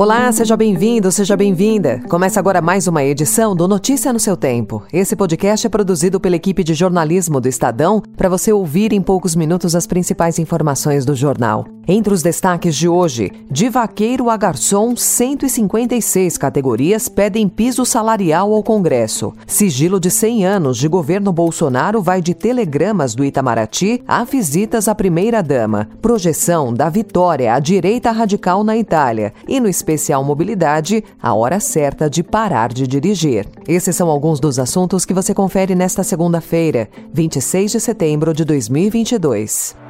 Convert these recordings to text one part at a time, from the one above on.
Olá, seja bem-vindo, seja bem-vinda. Começa agora mais uma edição do Notícia no seu Tempo. Esse podcast é produzido pela equipe de jornalismo do Estadão para você ouvir em poucos minutos as principais informações do jornal. Entre os destaques de hoje, de vaqueiro a garçom, 156 categorias pedem piso salarial ao Congresso. Sigilo de 100 anos de governo Bolsonaro vai de telegramas do Itamaraty a visitas à primeira-dama. Projeção da vitória à direita radical na Itália. E no especial mobilidade, a hora certa de parar de dirigir. Esses são alguns dos assuntos que você confere nesta segunda-feira, 26 de setembro de 2022.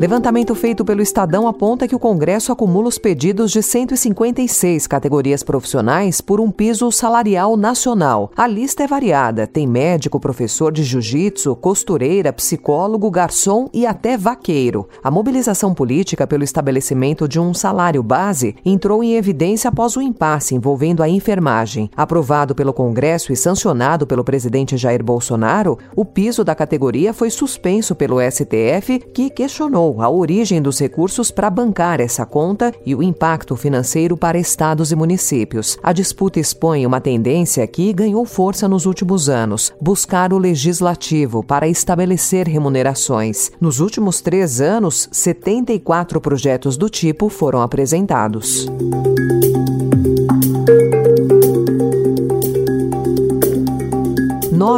Levantamento feito pelo Estadão aponta que o Congresso acumula os pedidos de 156 categorias profissionais por um piso salarial nacional. A lista é variada: tem médico, professor de jiu-jitsu, costureira, psicólogo, garçom e até vaqueiro. A mobilização política pelo estabelecimento de um salário base entrou em evidência após o impasse envolvendo a enfermagem. Aprovado pelo Congresso e sancionado pelo presidente Jair Bolsonaro, o piso da categoria foi suspenso pelo STF, que questionou a origem dos recursos para bancar essa conta e o impacto financeiro para estados e municípios. A disputa expõe uma tendência que ganhou força nos últimos anos: buscar o legislativo para estabelecer remunerações. Nos últimos três anos, 74 projetos do tipo foram apresentados.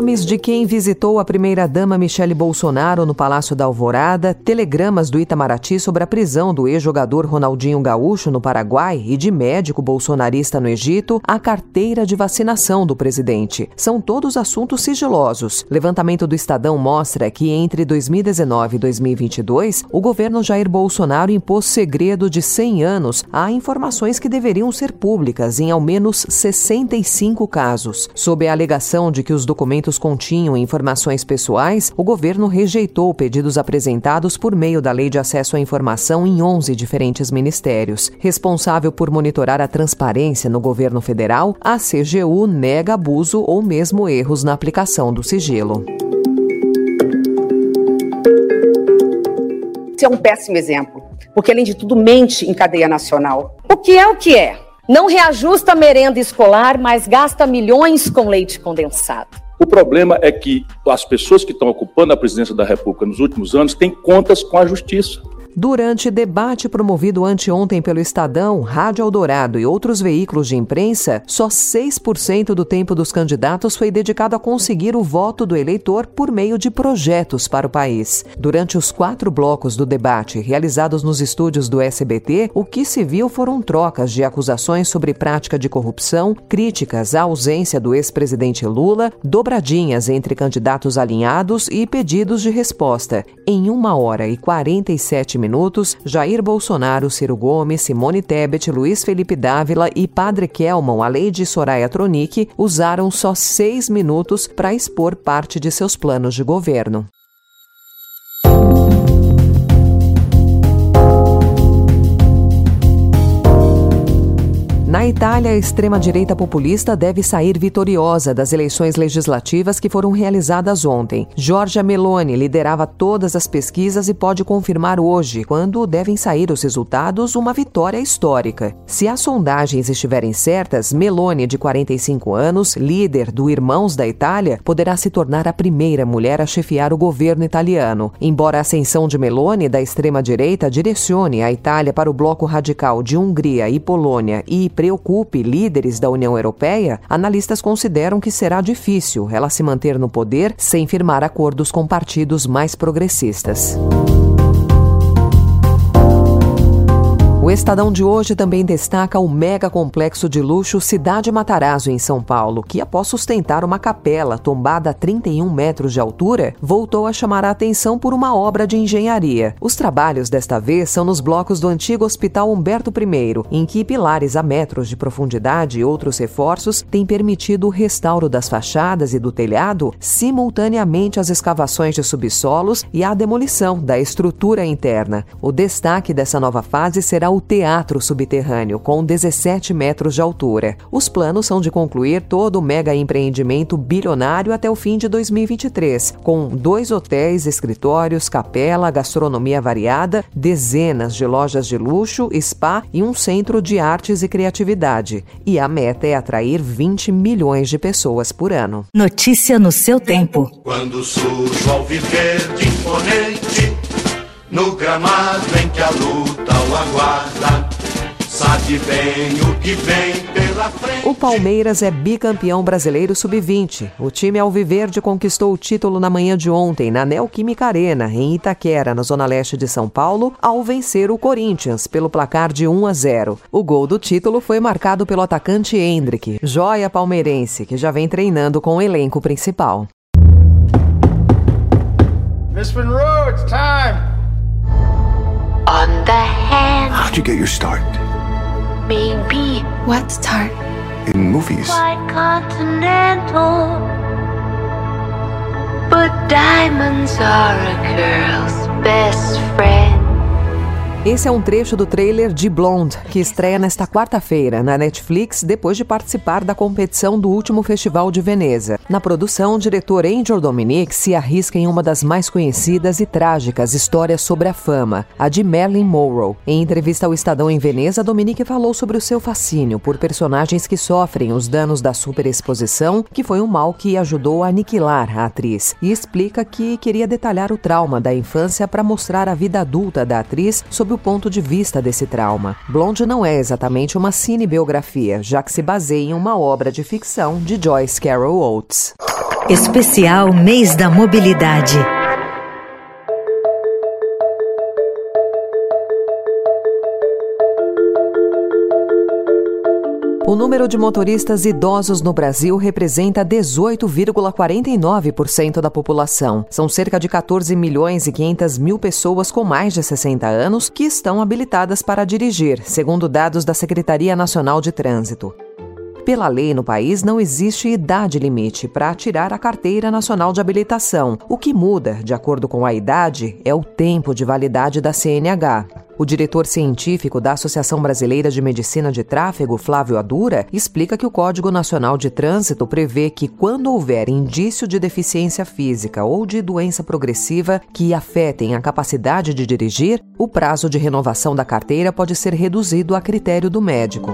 Nomes de quem visitou a primeira-dama Michele Bolsonaro no Palácio da Alvorada, telegramas do Itamaraty sobre a prisão do ex-jogador Ronaldinho Gaúcho no Paraguai e de médico bolsonarista no Egito, a carteira de vacinação do presidente. São todos assuntos sigilosos. Levantamento do Estadão mostra que entre 2019 e 2022, o governo Jair Bolsonaro impôs segredo de 100 anos a informações que deveriam ser públicas em ao menos 65 casos, sob a alegação de que os documentos documentos continham informações pessoais, o governo rejeitou pedidos apresentados por meio da Lei de Acesso à Informação em 11 diferentes ministérios. Responsável por monitorar a transparência no governo federal, a CGU nega abuso ou mesmo erros na aplicação do sigilo. Isso é um péssimo exemplo, porque além de tudo mente em cadeia nacional. O que é o que é? Não reajusta a merenda escolar, mas gasta milhões com leite condensado. O problema é que as pessoas que estão ocupando a presidência da República nos últimos anos têm contas com a justiça. Durante debate promovido anteontem pelo Estadão, Rádio Eldorado e outros veículos de imprensa, só 6% do tempo dos candidatos foi dedicado a conseguir o voto do eleitor por meio de projetos para o país. Durante os quatro blocos do debate realizados nos estúdios do SBT, o que se viu foram trocas de acusações sobre prática de corrupção, críticas à ausência do ex-presidente Lula, dobradinhas entre candidatos alinhados e pedidos de resposta. Em uma hora e 47 minutos, Jair Bolsonaro, Ciro Gomes, Simone Tebet, Luiz Felipe Dávila e Padre Kelman, além de Soraya Tronic, usaram só seis minutos para expor parte de seus planos de governo. Na Itália, a extrema-direita populista deve sair vitoriosa das eleições legislativas que foram realizadas ontem. Giorgia Meloni liderava todas as pesquisas e pode confirmar hoje, quando devem sair os resultados, uma vitória histórica. Se as sondagens estiverem certas, Meloni, de 45 anos, líder do Irmãos da Itália, poderá se tornar a primeira mulher a chefiar o governo italiano. Embora a ascensão de Meloni da extrema-direita direcione a Itália para o bloco radical de Hungria e Polônia e preocupe líderes da União Europeia, analistas consideram que será difícil ela se manter no poder sem firmar acordos com partidos mais progressistas. O Estadão de hoje também destaca o mega complexo de luxo Cidade Matarazzo, em São Paulo, que, após sustentar uma capela tombada a 31 metros de altura, voltou a chamar a atenção por uma obra de engenharia. Os trabalhos desta vez são nos blocos do antigo Hospital Humberto I, em que pilares a metros de profundidade e outros reforços têm permitido o restauro das fachadas e do telhado, simultaneamente às escavações de subsolos e à demolição da estrutura interna. O destaque dessa nova fase será o Teatro Subterrâneo, com 17 metros de altura. Os planos são de concluir todo o mega empreendimento bilionário até o fim de 2023, com dois hotéis, escritórios, capela, gastronomia variada, dezenas de lojas de luxo, spa e um centro de artes e criatividade. E a meta é atrair 20 milhões de pessoas por ano. Notícia no seu tempo. Quando surge ao viver de imponente no gramado em que a luta o aguarda, sabe bem o que vem pela frente. O Palmeiras é bicampeão brasileiro sub-20. O time Alviverde conquistou o título na manhã de ontem na Neoquímica Arena, em Itaquera, na zona leste de São Paulo, ao vencer o Corinthians pelo placar de 1 a 0. O gol do título foi marcado pelo atacante Hendrick, joia palmeirense, que já vem treinando com o elenco principal. Miss Monroe, it's time. You get your start? Maybe What start? In movies. quite continental. But diamonds are a girl's best friend. Esse é um trecho do trailer de Blonde, que estreia nesta quarta-feira na Netflix depois de participar da competição do último Festival de Veneza. Na produção, o diretor Angel Dominic se arrisca em uma das mais conhecidas e trágicas histórias sobre a fama, a de Marilyn Monroe. Em entrevista ao Estadão em Veneza, Dominic falou sobre o seu fascínio por personagens que sofrem os danos da superexposição, que foi um mal que ajudou a aniquilar a atriz, e explica que queria detalhar o trauma da infância para mostrar a vida adulta da atriz sob o ponto de vista desse trauma. Blonde não é exatamente uma cinebiografia, já que se baseia em uma obra de ficção de Joyce Carol Oates. Especial Mês da Mobilidade. O número de motoristas idosos no Brasil representa 18,49% da população. São cerca de 14 milhões e 500 mil pessoas com mais de 60 anos que estão habilitadas para dirigir, segundo dados da Secretaria Nacional de Trânsito. Pela lei no país, não existe idade limite para tirar a carteira nacional de habilitação. O que muda, de acordo com a idade, é o tempo de validade da CNH. O diretor científico da Associação Brasileira de Medicina de Tráfego, Flávio Adura, explica que o Código Nacional de Trânsito prevê que, quando houver indício de deficiência física ou de doença progressiva que afetem a capacidade de dirigir, o prazo de renovação da carteira pode ser reduzido a critério do médico.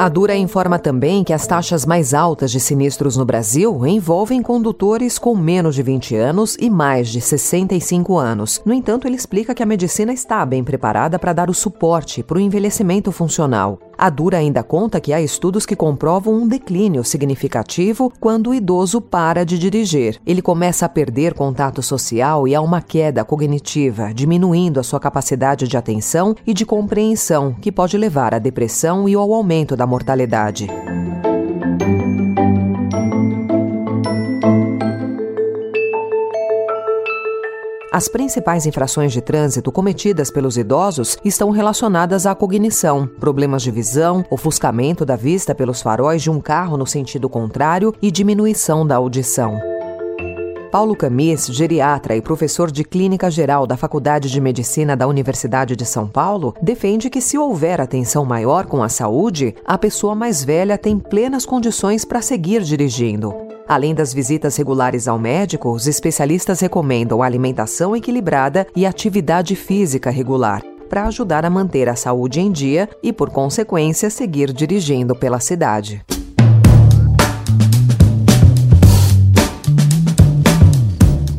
A Dura informa também que as taxas mais altas de sinistros no Brasil envolvem condutores com menos de 20 anos e mais de 65 anos. No entanto, ele explica que a medicina está bem preparada para dar o suporte para o envelhecimento funcional. A Dura ainda conta que há estudos que comprovam um declínio significativo quando o idoso para de dirigir. Ele começa a perder contato social e há uma queda cognitiva, diminuindo a sua capacidade de atenção e de compreensão, que pode levar à depressão e ao aumento da mortalidade. As principais infrações de trânsito cometidas pelos idosos estão relacionadas à cognição, problemas de visão, ofuscamento da vista pelos faróis de um carro no sentido contrário e diminuição da audição. Paulo Camis, geriatra e professor de Clínica Geral da Faculdade de Medicina da Universidade de São Paulo, defende que se houver atenção maior com a saúde, a pessoa mais velha tem plenas condições para seguir dirigindo. Além das visitas regulares ao médico, os especialistas recomendam alimentação equilibrada e atividade física regular para ajudar a manter a saúde em dia e, por consequência, seguir dirigindo pela cidade.